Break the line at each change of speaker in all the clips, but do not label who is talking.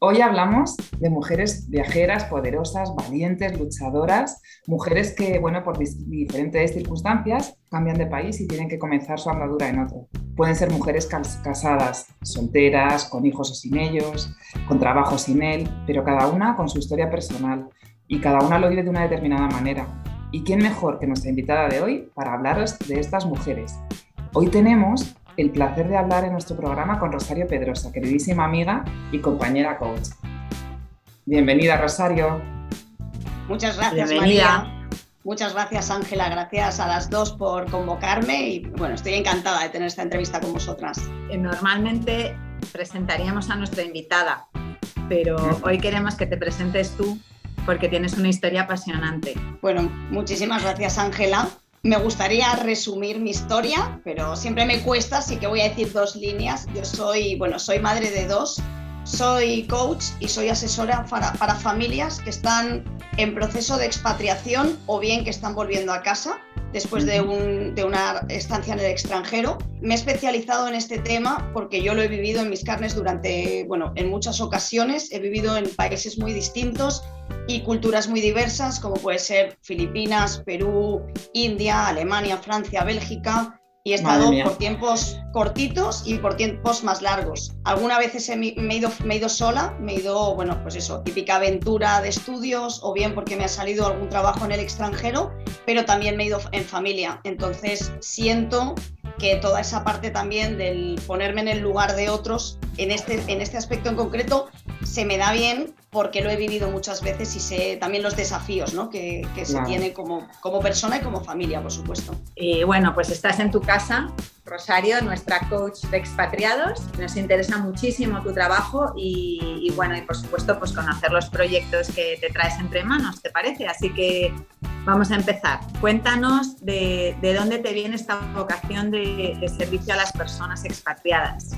Hoy hablamos de mujeres viajeras, poderosas, valientes, luchadoras, mujeres que, bueno, por diferentes circunstancias cambian de país y tienen que comenzar su andadura en otro. Pueden ser mujeres casadas, solteras, con hijos o sin ellos, con trabajo o sin él, pero cada una con su historia personal y cada una lo vive de una determinada manera. ¿Y quién mejor que nuestra invitada de hoy para hablaros de estas mujeres? Hoy tenemos el placer de hablar en nuestro programa con Rosario Pedrosa, queridísima amiga y compañera coach. Bienvenida, Rosario.
Muchas gracias, María. Muchas gracias, Ángela. Gracias a las dos por convocarme y bueno, estoy encantada de tener esta entrevista con vosotras.
Eh, normalmente presentaríamos a nuestra invitada, pero hoy queremos que te presentes tú porque tienes una historia apasionante.
Bueno, muchísimas gracias, Ángela. Me gustaría resumir mi historia, pero siempre me cuesta, así que voy a decir dos líneas. Yo soy, bueno, soy madre de dos, soy coach y soy asesora para, para, familias que están en proceso de expatriación o bien que están volviendo a casa después de, un, de, una estancia en el extranjero. Me he especializado en este tema porque yo lo he vivido en mis carnes durante, bueno, en muchas ocasiones. He vivido en países muy distintos y culturas muy diversas, como puede ser Filipinas, Perú, India, Alemania, Francia, Bélgica, y he estado por tiempos cortitos y por tiempos más largos. Algunas veces me, he ido, me he ido sola, me he ido, bueno, pues eso, típica aventura de estudios o bien porque me ha salido algún trabajo en el extranjero, pero también me he ido en familia. Entonces siento que toda esa parte también del ponerme en el lugar de otros, en este, en este aspecto en concreto, se me da bien porque lo he vivido muchas veces y sé también los desafíos ¿no? que, que se tiene como, como persona y como familia, por supuesto.
Y bueno, pues estás en tu casa, Rosario, nuestra coach de expatriados. Nos interesa muchísimo tu trabajo y, y, bueno, y por supuesto, pues conocer los proyectos que te traes entre manos, ¿te parece? Así que vamos a empezar. Cuéntanos de, de dónde te viene esta vocación de, de servicio a las personas expatriadas.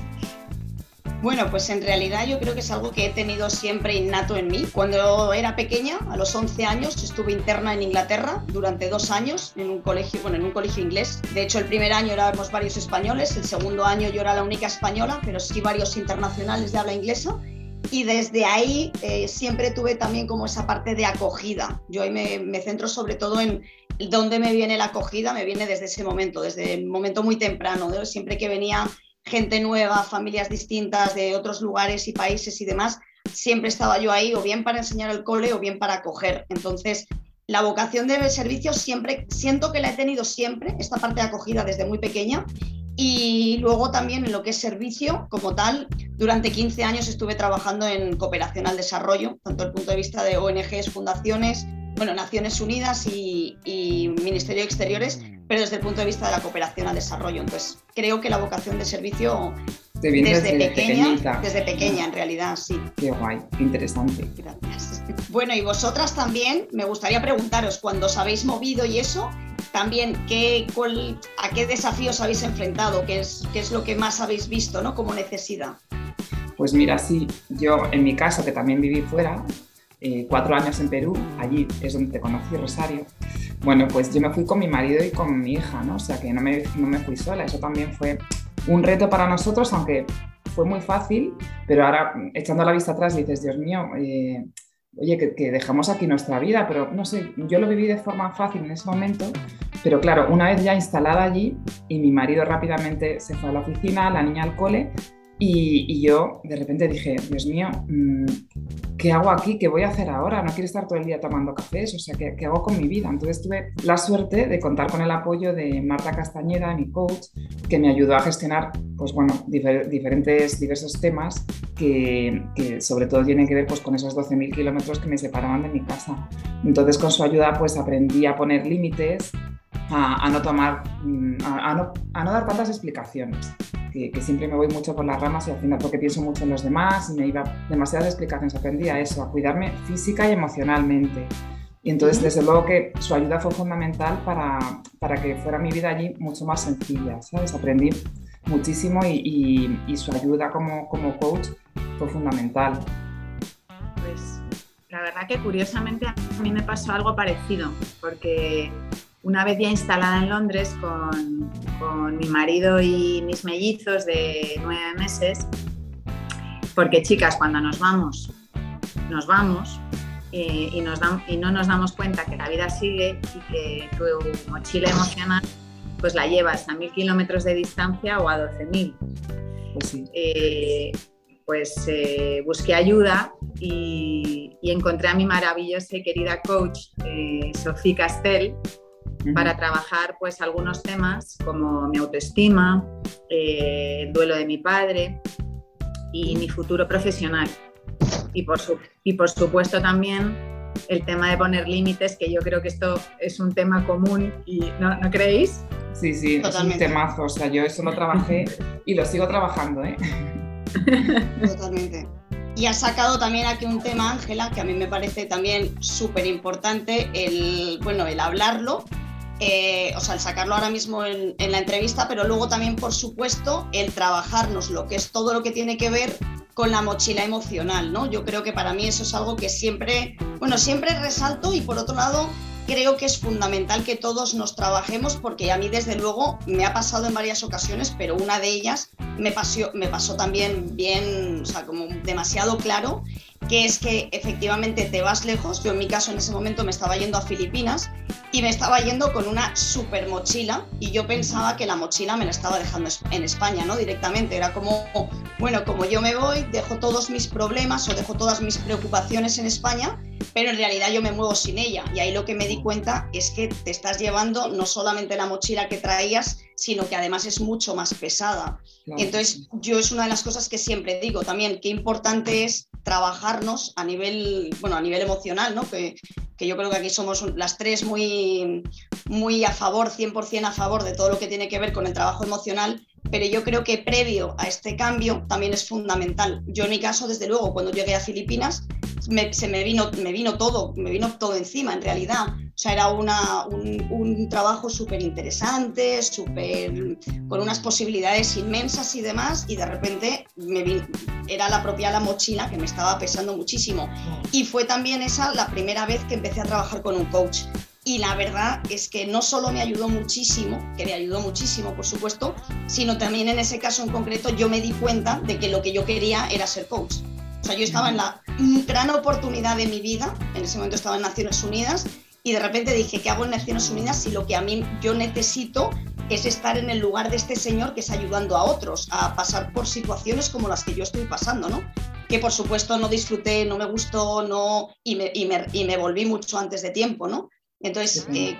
Bueno, pues en realidad yo creo que es algo que he tenido siempre innato en mí. Cuando era pequeña, a los 11 años, estuve interna en Inglaterra durante dos años en un colegio, bueno, en un colegio inglés. De hecho, el primer año éramos varios españoles, el segundo año yo era la única española, pero sí varios internacionales de habla inglesa. Y desde ahí eh, siempre tuve también como esa parte de acogida. Yo ahí me, centro sobre todo en dónde me viene la acogida, me viene desde ese momento, desde el momento muy temprano. ¿no? Siempre que venía gente nueva, familias distintas de otros lugares y países y demás, siempre estaba yo ahí o bien para enseñar el cole o bien para acoger. Entonces, la vocación de servicio siempre, siento que la he tenido siempre, esta parte de acogida desde muy pequeña. Y luego también en lo que es servicio como tal, durante 15 años estuve trabajando en cooperación al desarrollo, tanto desde el punto de vista de ONGs, fundaciones, bueno, Naciones Unidas y, y Ministerio de Exteriores, pero desde el punto de vista de la cooperación al desarrollo. Entonces, creo que la vocación de servicio desde, desde, pequeña, desde pequeña en realidad, sí.
Qué guay, qué interesante.
Gracias. Bueno, y vosotras también, me gustaría preguntaros, cuando os habéis movido y eso, también qué, cuál, a qué desafíos habéis enfrentado, qué es, qué es lo que más habéis visto ¿no? como necesidad.
Pues mira, sí, yo en mi caso, que también viví fuera, eh, cuatro años en Perú, allí es donde te conocí, Rosario. Bueno, pues yo me fui con mi marido y con mi hija, ¿no? O sea que no me, no me fui sola, eso también fue un reto para nosotros, aunque fue muy fácil, pero ahora echando la vista atrás dices, Dios mío, eh, oye, que, que, dejamos aquí nuestra vida, pero no sé, yo lo viví de forma fácil en ese momento, pero claro, una vez ya instalada allí y mi marido rápidamente se fue a la oficina, la niña al cole, Y, yo de repente dije, Dios mío, mm, ¿qué hago aquí? ¿Qué voy a hacer ahora? No quiero estar todo el día tomando cafés, o sea, ¿qué, ¿qué, hago con mi vida? Entonces tuve la suerte de contar con el apoyo de Marta Castañeda, mi coach, que me ayudó a gestionar, pues bueno, diferentes, diversos temas que, que, sobre todo tienen que ver pues, con esos 12.000 kilómetros que me separaban de mi casa. Entonces con su ayuda pues aprendí a poner límites, a, no tomar, mm, a, no, a, no, dar tantas explicaciones, que, siempre me voy mucho por las ramas y al final porque pienso mucho en los demás y me iba demasiadas explicaciones, aprendí a eso, a cuidarme física y emocionalmente. Y entonces, desde luego que su ayuda fue fundamental para, para, que fuera mi vida allí mucho más sencilla, ¿sabes? Aprendí muchísimo y, y, su ayuda como, como coach fue fundamental.
Pues la verdad que curiosamente a mí me pasó algo parecido, porque una vez ya instalada en Londres con, mi marido y mis mellizos de nueve meses, porque chicas, cuando nos vamos, nos vamos eh, y, nos y no nos damos cuenta que la vida sigue y que tu mochila emocional pues la llevas a mil kilómetros de distancia o a 12.000. Pues, eh, pues eh, busqué ayuda y, encontré a mi maravillosa y querida coach, Sofía Para trabajar pues algunos temas como mi autoestima, eh, el duelo de mi padre y mi futuro profesional. Y por, y por supuesto también el tema de poner límites, que yo creo que esto es un tema común y ¿no, ¿no creéis?
Sí, sí, es un temazo. O sea, yo eso lo trabajé y lo sigo trabajando, ¿eh?
Totalmente. Y has sacado también aquí un tema, Ángela, que a mí me parece también súper importante, el, bueno, el hablarlo eh, o sea, el sacarlo ahora mismo en, la entrevista, pero luego también, por supuesto, el trabajarnos lo que es todo lo que tiene que ver con la mochila emocional, ¿no? Yo creo que para mí eso es algo que siempre, bueno, siempre resalto y por otro lado, creo que es fundamental que todos nos trabajemos porque a mí desde luego me ha pasado en varias ocasiones, pero una de ellas me pasó, me pasó también bien, o sea, como demasiado claro que es que efectivamente te vas lejos. Yo en mi caso en ese momento me estaba yendo a Filipinas y me estaba yendo con una super mochila y yo pensaba que la mochila me la estaba dejando en España, ¿no? Directamente. Era como, bueno, como yo me voy, dejo todos mis problemas o dejo todas mis preocupaciones en España, pero en realidad yo me muevo sin ella. Y ahí lo que me di cuenta es que te estás llevando no solamente la mochila que traías, sino que además es mucho más pesada. Entonces, yo es una de las cosas que siempre digo también, qué importante es trabajarnos a nivel, bueno, a nivel emocional, ¿no? Que, que yo creo que aquí somos las tres muy, muy a favor, 100% a favor de todo lo que tiene que ver con el trabajo emocional, pero yo creo que previo a este cambio también es fundamental. Yo en mi caso, desde luego, cuando llegué a Filipinas, se me vino, me vino todo, me vino todo encima en realidad. O sea, era una, un, trabajo súper interesante, súper con unas posibilidades inmensas y demás, y de repente me era la propia la mochila que me estaba pesando muchísimo. Y fue también esa la primera vez que empecé a trabajar con un coach. Y la verdad es que no solo me ayudó muchísimo, que me ayudó muchísimo, por supuesto, sino también en ese caso en concreto yo me di cuenta de que lo que yo quería era ser coach. O sea, yo estaba en la gran oportunidad de mi vida, en ese momento estaba en Naciones Unidas, y de repente dije, ¿qué hago en Naciones Unidas si lo que a mí yo necesito es estar en el lugar de este señor que es ayudando a otros a pasar por situaciones como las que yo estoy pasando, ¿no? Que por supuesto no disfruté, no me gustó, no, y me, y me, y me volví mucho antes de tiempo, ¿no? Entonces, eh,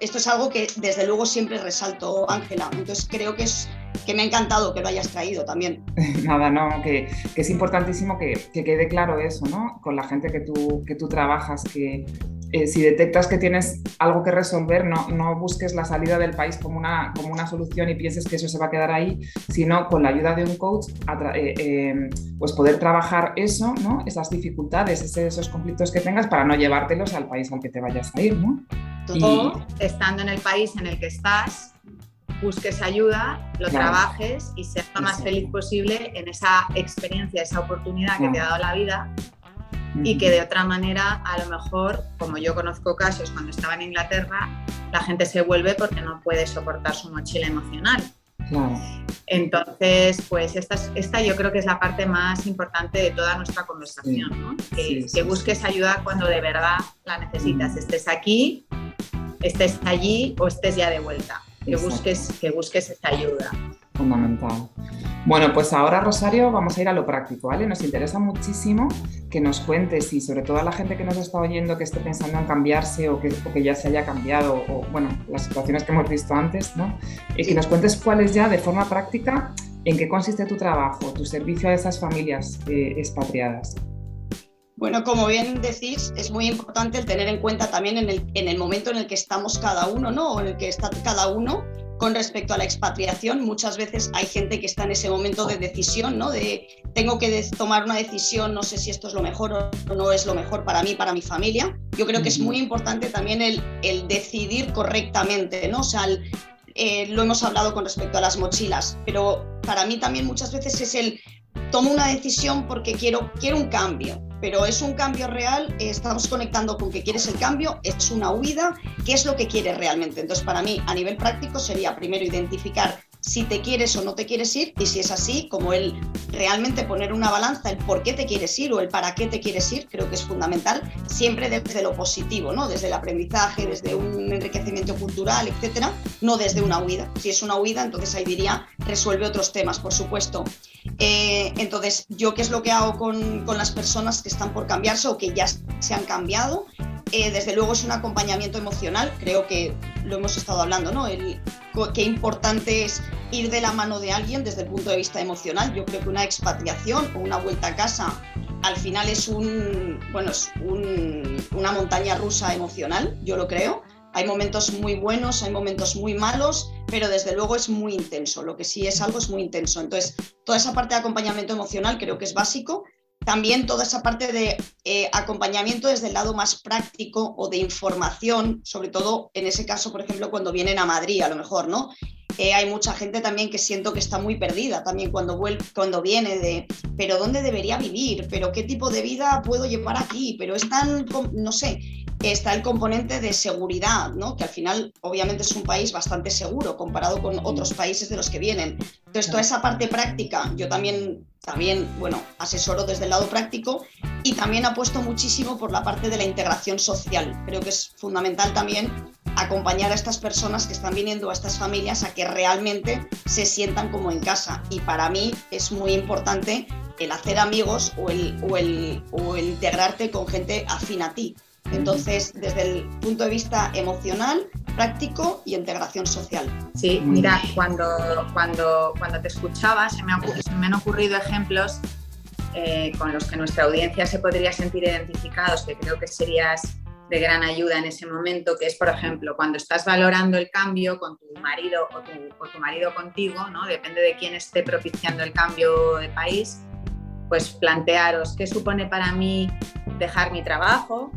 esto es algo que desde luego siempre resalto, Ángela. Entonces, creo que, es, que me ha encantado que lo hayas traído también.
Nada, no, que, es importantísimo que, que, quede claro eso, ¿no? Con la gente que tú, que tú trabajas, que, eh, si detectas que tienes algo que resolver, no, no, busques la salida del país como una, como una solución y pienses que eso se va a quedar ahí, sino con la ayuda de un coach, eh, eh, pues poder trabajar eso, ¿no? esas dificultades, esos conflictos que tengas para no llevártelos al país al que te vayas a ir. ¿no?
O estando en el país en el que estás, busques ayuda, lo trabajes y seas lo más feliz posible en esa experiencia, esa oportunidad que te ha dado la vida y que de otra manera, a lo mejor, como yo conozco casos cuando estaba en Inglaterra, la gente se vuelve porque no puede soportar su mochila emocional. Entonces, pues esta, esta yo creo que es la parte más importante de toda nuestra conversación, ¿no? que, que busques ayuda cuando de verdad la necesitas, estés aquí, estés allí o estés ya de vuelta, que busques, que busques esta ayuda.
Fundamental. Bueno, pues ahora Rosario vamos a ir a lo práctico, ¿vale? Nos interesa muchísimo que nos cuentes y sobre todo a la gente que nos está oyendo que esté pensando en cambiarse o que, que ya se haya cambiado o, bueno, las situaciones que hemos visto antes, ¿no? Y que nos cuentes cuáles ya de forma práctica en qué consiste tu trabajo, tu servicio a esas familias eh, expatriadas.
Bueno, como bien decís, es muy importante el tener en cuenta también en el, en el momento en el que estamos cada uno, ¿no? O en el que está cada uno con respecto a la expatriación, muchas veces hay gente que está en ese momento de decisión, ¿no? De tengo que tomar una decisión, no sé si esto es lo mejor o no es lo mejor para mí, para mi familia. Yo creo que es muy importante también el, el decidir correctamente, ¿no? O sea, eh, lo hemos hablado con respecto a las mochilas, pero para mí también muchas veces es el tomo una decisión porque quiero, quiero un cambio pero es un cambio real, estamos conectando con que quieres el cambio, es una huida, ¿qué es lo que quieres realmente? Entonces, para mí, a nivel práctico, sería primero identificar si te quieres o no te quieres ir y si es así, como el realmente poner una balanza, el por qué te quieres ir o el para qué te quieres ir, creo que es fundamental, siempre desde lo positivo, ¿no? desde el aprendizaje, desde un enriquecimiento cultural, etcétera, no desde una huida. Si es una huida, entonces ahí diría, resuelve otros temas, por supuesto. Eh, entonces, ¿yo qué es lo que hago con, las personas que están por cambiarse o que ya se han cambiado? Eh, desde luego es un acompañamiento emocional, creo que lo hemos estado hablando, ¿no? Qué importante es ir de la mano de alguien desde el punto de vista emocional. Yo creo que una expatriación o una vuelta a casa al final es un, bueno, es una montaña rusa emocional, yo lo creo. Hay momentos muy buenos, hay momentos muy malos, pero desde luego es muy intenso. Lo que sí es algo es muy intenso. Entonces, toda esa parte de acompañamiento emocional creo que es básico también toda esa parte de eh, acompañamiento desde el lado más práctico o de información, sobre todo en ese caso, por ejemplo, cuando vienen a Madrid, a lo mejor, ¿no? Eh, hay mucha gente también que siento que está muy perdida también cuando, vuelve, cuando viene de, pero ¿dónde debería vivir? ¿Pero qué tipo de vida puedo llevar aquí? Pero es tan, no sé, está el componente de seguridad, ¿no? que al final obviamente es un país bastante seguro comparado con otros países de los que vienen. Entonces, toda esa parte práctica, yo también, también bueno, asesoro desde el lado práctico y también apuesto muchísimo por la parte de la integración social. Creo que es fundamental también acompañar a estas personas que están viniendo a estas familias a que realmente se sientan como en casa. Y para mí es muy importante el hacer amigos o el, o el, o el integrarte con gente afín a ti. Entonces, desde el punto de vista emocional, práctico y integración social.
Sí, mira, cuando, cuando, cuando te escuchaba se me, me han ocurrido ejemplos eh, con los que nuestra audiencia se podría sentir identificados, que creo que serías de gran ayuda en ese momento, que es, por ejemplo, cuando estás valorando el cambio con tu marido o tu, o tu marido contigo, ¿no? depende de quién esté propiciando el cambio de país, pues plantearos qué supone para mí dejar mi trabajo,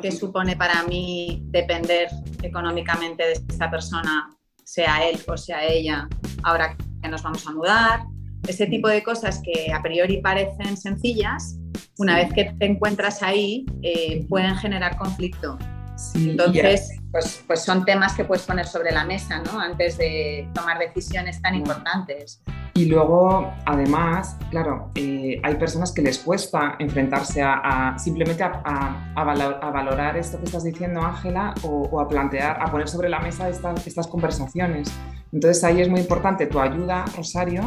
¿Qué supone para mí depender económicamente de esta persona, sea él o sea ella, ahora que nos vamos a mudar? Ese tipo de cosas que a priori parecen sencillas, una vez que te encuentras ahí, eh, pueden generar conflicto. Entonces, pues, pues son temas que puedes poner sobre la mesa, ¿no? Antes de tomar decisiones tan importantes.
Y luego, además, claro, eh, hay personas que les cuesta enfrentarse a, simplemente a, valorar esto que estás diciendo, Ángela, o, a plantear, a poner sobre la mesa estas, estas conversaciones. Entonces ahí es muy importante tu ayuda, Rosario.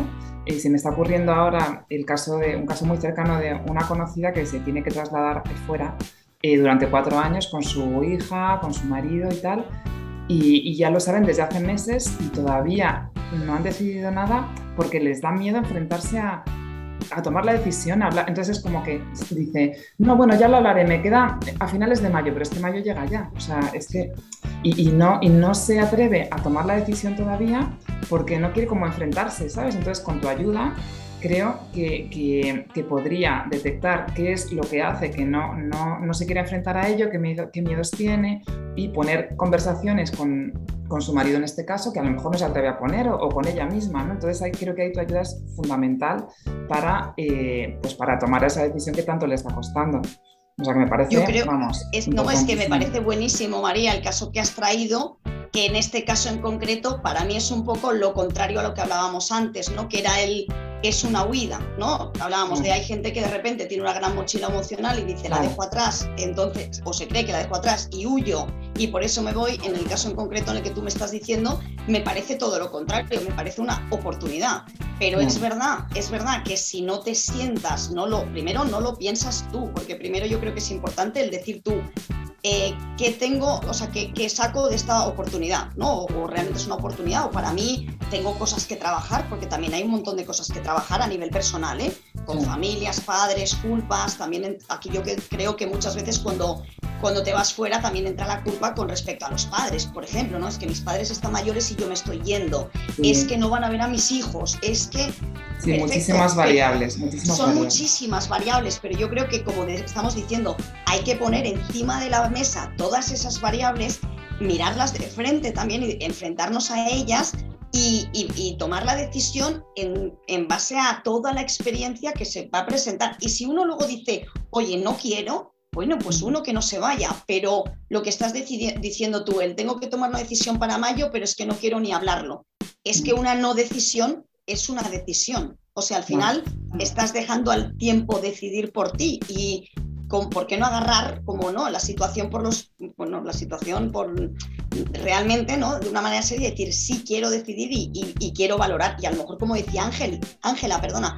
y se me está ocurriendo ahora el caso de un caso muy cercano de una conocida que se tiene que trasladar fuera eh, durante cuatro años con su hija, con su marido y tal. Y, ya lo saben desde hace meses y todavía no han decidido nada porque les da miedo enfrentarse a, a tomar la decisión. A hablar. Entonces es como que dice, no, bueno, ya lo hablaré, me queda a finales de mayo, pero este mayo llega ya. O sea, es que... Y, y, no, y no se atreve a tomar la decisión todavía porque no quiere como enfrentarse, ¿sabes? Entonces con tu ayuda creo que, que, podría detectar qué es lo que hace que no, no, no se quiera enfrentar a ello, qué, miedo, qué miedos tiene y poner conversaciones con, con, su marido en este caso, que a lo mejor no se atreve a poner, o, con ella misma. ¿no? Entonces ahí creo que ahí tu ayuda es fundamental para, eh, pues para tomar esa decisión que tanto le está costando. O sea que me parece,
Yo creo, vamos. Es, no, es que me parece buenísimo, María, el caso que has traído, que en este caso en concreto para mí es un poco lo contrario a lo que hablábamos antes, ¿no? Que era el es una huida, ¿no? Hablábamos de hay gente que de repente tiene una gran mochila emocional y dice la dejo atrás, entonces, o se cree que la dejo atrás y huyo Y por eso me voy, en el caso en concreto en el que tú me estás diciendo, me parece todo lo contrario, me parece una oportunidad. Pero es verdad, es verdad que si no te sientas, no lo, primero no lo piensas tú, porque primero yo creo que es importante el decir tú, eh, qué tengo, o sea, qué, saco de esta oportunidad, ¿no? O, realmente es una oportunidad, o para mí tengo cosas que trabajar, porque también hay un montón de cosas que trabajar a nivel personal, ¿eh? Con familias, padres, culpas, también aquí yo creo que muchas veces cuando, cuando te vas fuera también entra la culpa con respecto a los padres, por ejemplo, ¿no? Es que mis padres están mayores y yo me estoy yendo, es que no van a ver a mis hijos, es que...
Sí, muchísimas variables.
son muchísimas variables, pero yo creo que como estamos diciendo, hay que poner encima de la mesa todas esas variables, mirarlas de frente también y enfrentarnos a ellas y, tomar la decisión en, base a toda la experiencia que se va a presentar. Y si uno luego dice, oye, no quiero, bueno, pues uno que no se vaya, pero lo que estás diciendo tú, él tengo que tomar una decisión para mayo, pero es que no quiero ni hablarlo. Es que una no decisión es una decisión. O sea, al final estás dejando al tiempo decidir por ti y por qué no agarrar, como no, la situación por los, la situación por realmente, ¿no? De una manera seria, decir, sí quiero decidir y, quiero valorar. Y a lo mejor, como decía Ángel, Ángela, perdona,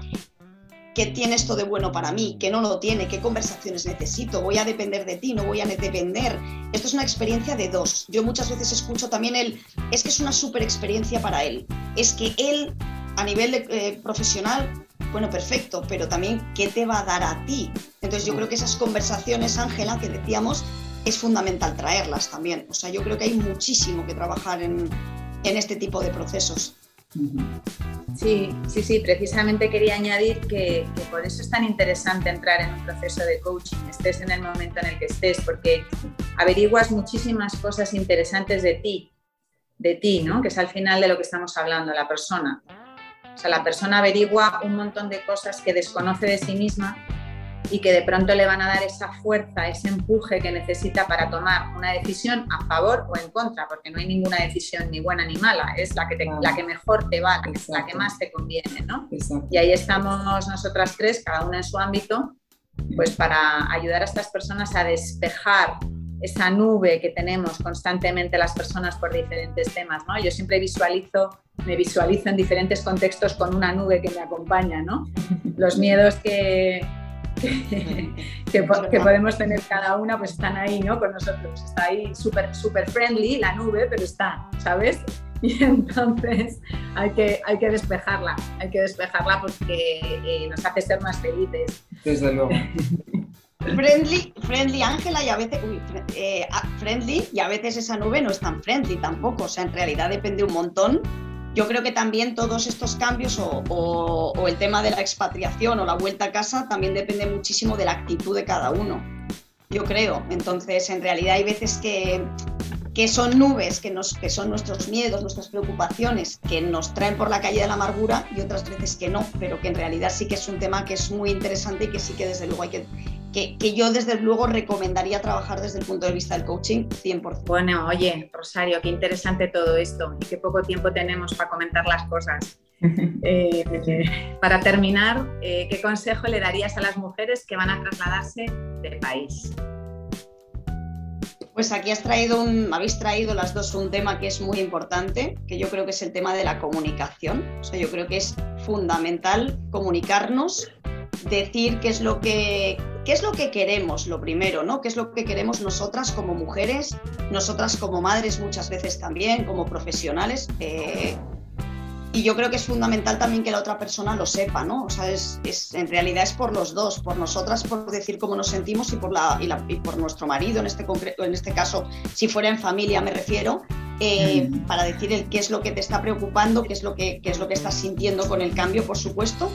¿qué tiene esto de bueno para mí? ¿Qué no lo tiene? ¿Qué conversaciones necesito? ¿Voy a depender de ti? ¿No voy a depender? Esto es una experiencia de dos. Yo muchas veces escucho también el, es que es una super experiencia para él. Es que él, a nivel eh, profesional, bueno, perfecto, pero también qué te va a dar a ti. Entonces yo creo que esas conversaciones, Ángela, que decíamos, es fundamental traerlas también. O sea, yo creo que hay muchísimo que trabajar en, este tipo de procesos.
Sí, sí, sí, precisamente quería añadir que, que, por eso es tan interesante entrar en un proceso de coaching, estés en el momento en el que estés, porque averiguas muchísimas cosas interesantes de ti, de ti, ¿no? Que es al final de lo que estamos hablando, la persona. O sea, la persona averigua un montón de cosas que desconoce de sí misma y que de pronto le van a dar esa fuerza, ese empuje que necesita para tomar una decisión a favor o en contra, porque no hay ninguna decisión ni buena ni mala, es la que, la que mejor te va, la que más te conviene, ¿no? Y ahí estamos nosotras tres, cada una en su ámbito, pues para ayudar a estas personas a despejar esa nube que tenemos constantemente las personas por diferentes temas, ¿no? Yo siempre visualizo, me visualizo en diferentes contextos con una nube que me acompaña, ¿no? Los miedos que, que, podemos tener cada una, pues están ahí, ¿no? Con nosotros. Está ahí súper super friendly la nube, pero está, ¿sabes? Y entonces hay que, hay que despejarla, hay que despejarla porque eh, nos hace ser más felices.
Desde luego.
friendly, friendly Ángela y a veces, eh, friendly y a veces esa nube no es tan friendly tampoco, o sea, en realidad depende un montón. Yo creo que también todos estos cambios o, el tema de la expatriación o la vuelta a casa también depende muchísimo de la actitud de cada uno, yo creo. Entonces, en realidad hay veces que, que son nubes, que, nos, que son nuestros miedos, nuestras preocupaciones, que nos traen por la calle de la amargura y otras veces que no, pero que en realidad sí que es un tema que es muy interesante y que sí que desde luego hay que que, yo desde luego recomendaría trabajar desde el punto de vista del coaching 100%.
Bueno, oye, Rosario, qué interesante todo esto y qué poco tiempo tenemos para comentar las cosas. Eh, para terminar, eh, ¿qué consejo le darías a las mujeres que van a trasladarse de país?
Pues aquí has traído un, habéis traído las dos un tema que es muy importante, que yo creo que es el tema de la comunicación. O sea, yo creo que es fundamental comunicarnos, decir qué es lo que ¿Qué es lo que queremos, lo primero, ¿no? ¿Qué es lo que queremos nosotras como mujeres, nosotras como madres muchas veces también, como profesionales? Eh, y yo creo que es fundamental también que la otra persona lo sepa, ¿no? O sea, es, en realidad es por los dos, por nosotras, por decir cómo nos sentimos y por, la, y, por nuestro marido, en este, en este caso, si fuera en familia me refiero, eh, mm. para decir el, qué es lo que te está preocupando, qué es, lo que, qué es lo que estás sintiendo con el cambio, por supuesto,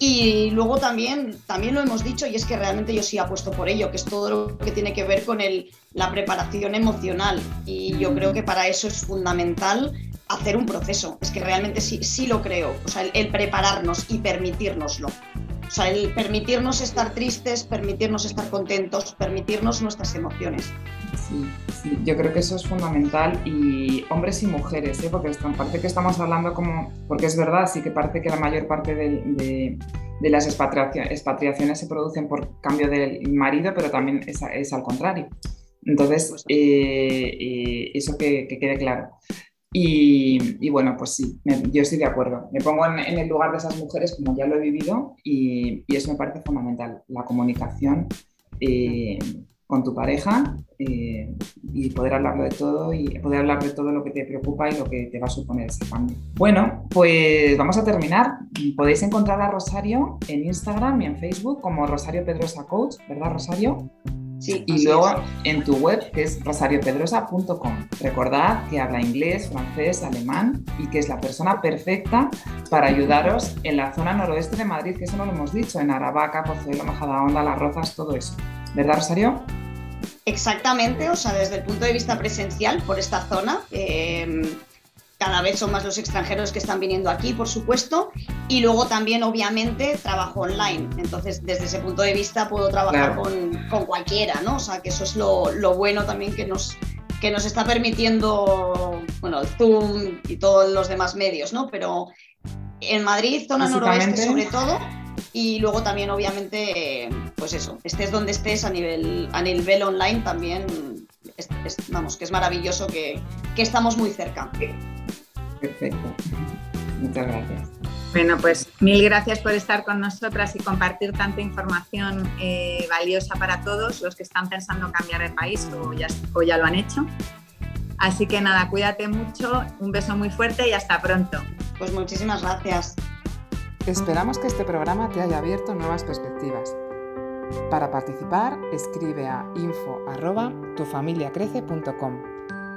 y luego también, también lo hemos dicho y es que realmente yo sí apuesto por ello, que es todo lo que tiene que ver con el, la preparación emocional. Y yo creo que para eso es fundamental hacer un proceso. Es que realmente sí, sí lo creo. O sea, el, prepararnos y permitírnoslo. O sea, el permitirnos estar tristes, permitirnos estar contentos, permitirnos nuestras emociones.
Sí, sí, yo creo que eso es fundamental y hombres y mujeres, ¿eh? porque parece que estamos hablando como, porque es verdad, sí que parece que la mayor parte de, de, las expatriaciones, se producen por cambio del marido, pero también es, es al contrario. Entonces, eh, eh, eso que, quede claro. Y, bueno, pues sí, yo estoy de acuerdo. Me pongo en, el lugar de esas mujeres como ya lo he vivido y, eso me parece fundamental, la comunicación eh, con tu pareja y poder hablarlo de todo y poder hablar de todo lo que te preocupa y lo que te va a suponer ese cambio. Bueno, pues vamos a terminar. Podéis encontrar a Rosario en Instagram y en Facebook como Rosario Pedrosa Coach, ¿verdad Rosario? Y luego en tu web que es rosariopedrosa.com. Recordad que habla inglés, francés, alemán y que es la persona perfecta para ayudaros en la zona noroeste de Madrid, que eso no lo hemos dicho, en Aravaca, Pozuelo, Majadahonda, Las Rozas, todo eso. ¿Verdad, Rosario?
Exactamente, o sea, desde el punto de vista presencial, por esta zona. Eh, cada vez son más los extranjeros que están viniendo aquí, por supuesto, y luego también, obviamente, trabajo online. Entonces, desde ese punto de vista, puedo trabajar con, con, cualquiera, ¿no? O sea, que eso es lo, lo, bueno también que nos, que nos está permitiendo, bueno, el Zoom y todos los demás medios, ¿no? Pero en Madrid, zona noroeste sobre todo, y luego también, obviamente, pues eso, estés donde estés a nivel, a nivel online también, vamos, que es maravilloso que, que estamos muy cerca.
Perfecto. Muchas gracias.
Bueno, pues mil gracias por estar con nosotras y compartir tanta información eh, valiosa para todos los que están pensando cambiar de país o ya, o ya lo han hecho. Así que nada, cuídate mucho, un beso muy fuerte y hasta pronto.
Pues muchísimas gracias.
Esperamos que este programa te haya abierto nuevas perspectivas. Para participar, escribe a info@tufamiliacrece.com.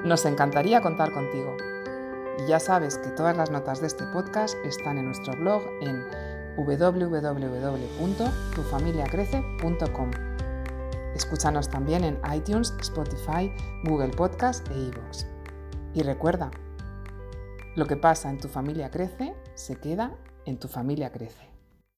Nos encantaría contar contigo. Y ya sabes que todas las notas de este podcast están en nuestro blog en www.tufamiliacrece.com. Escúchanos también en iTunes, Spotify, Google Podcast e iVoox. Y recuerda, lo que pasa en tu familia crece, se queda en tu familia crece.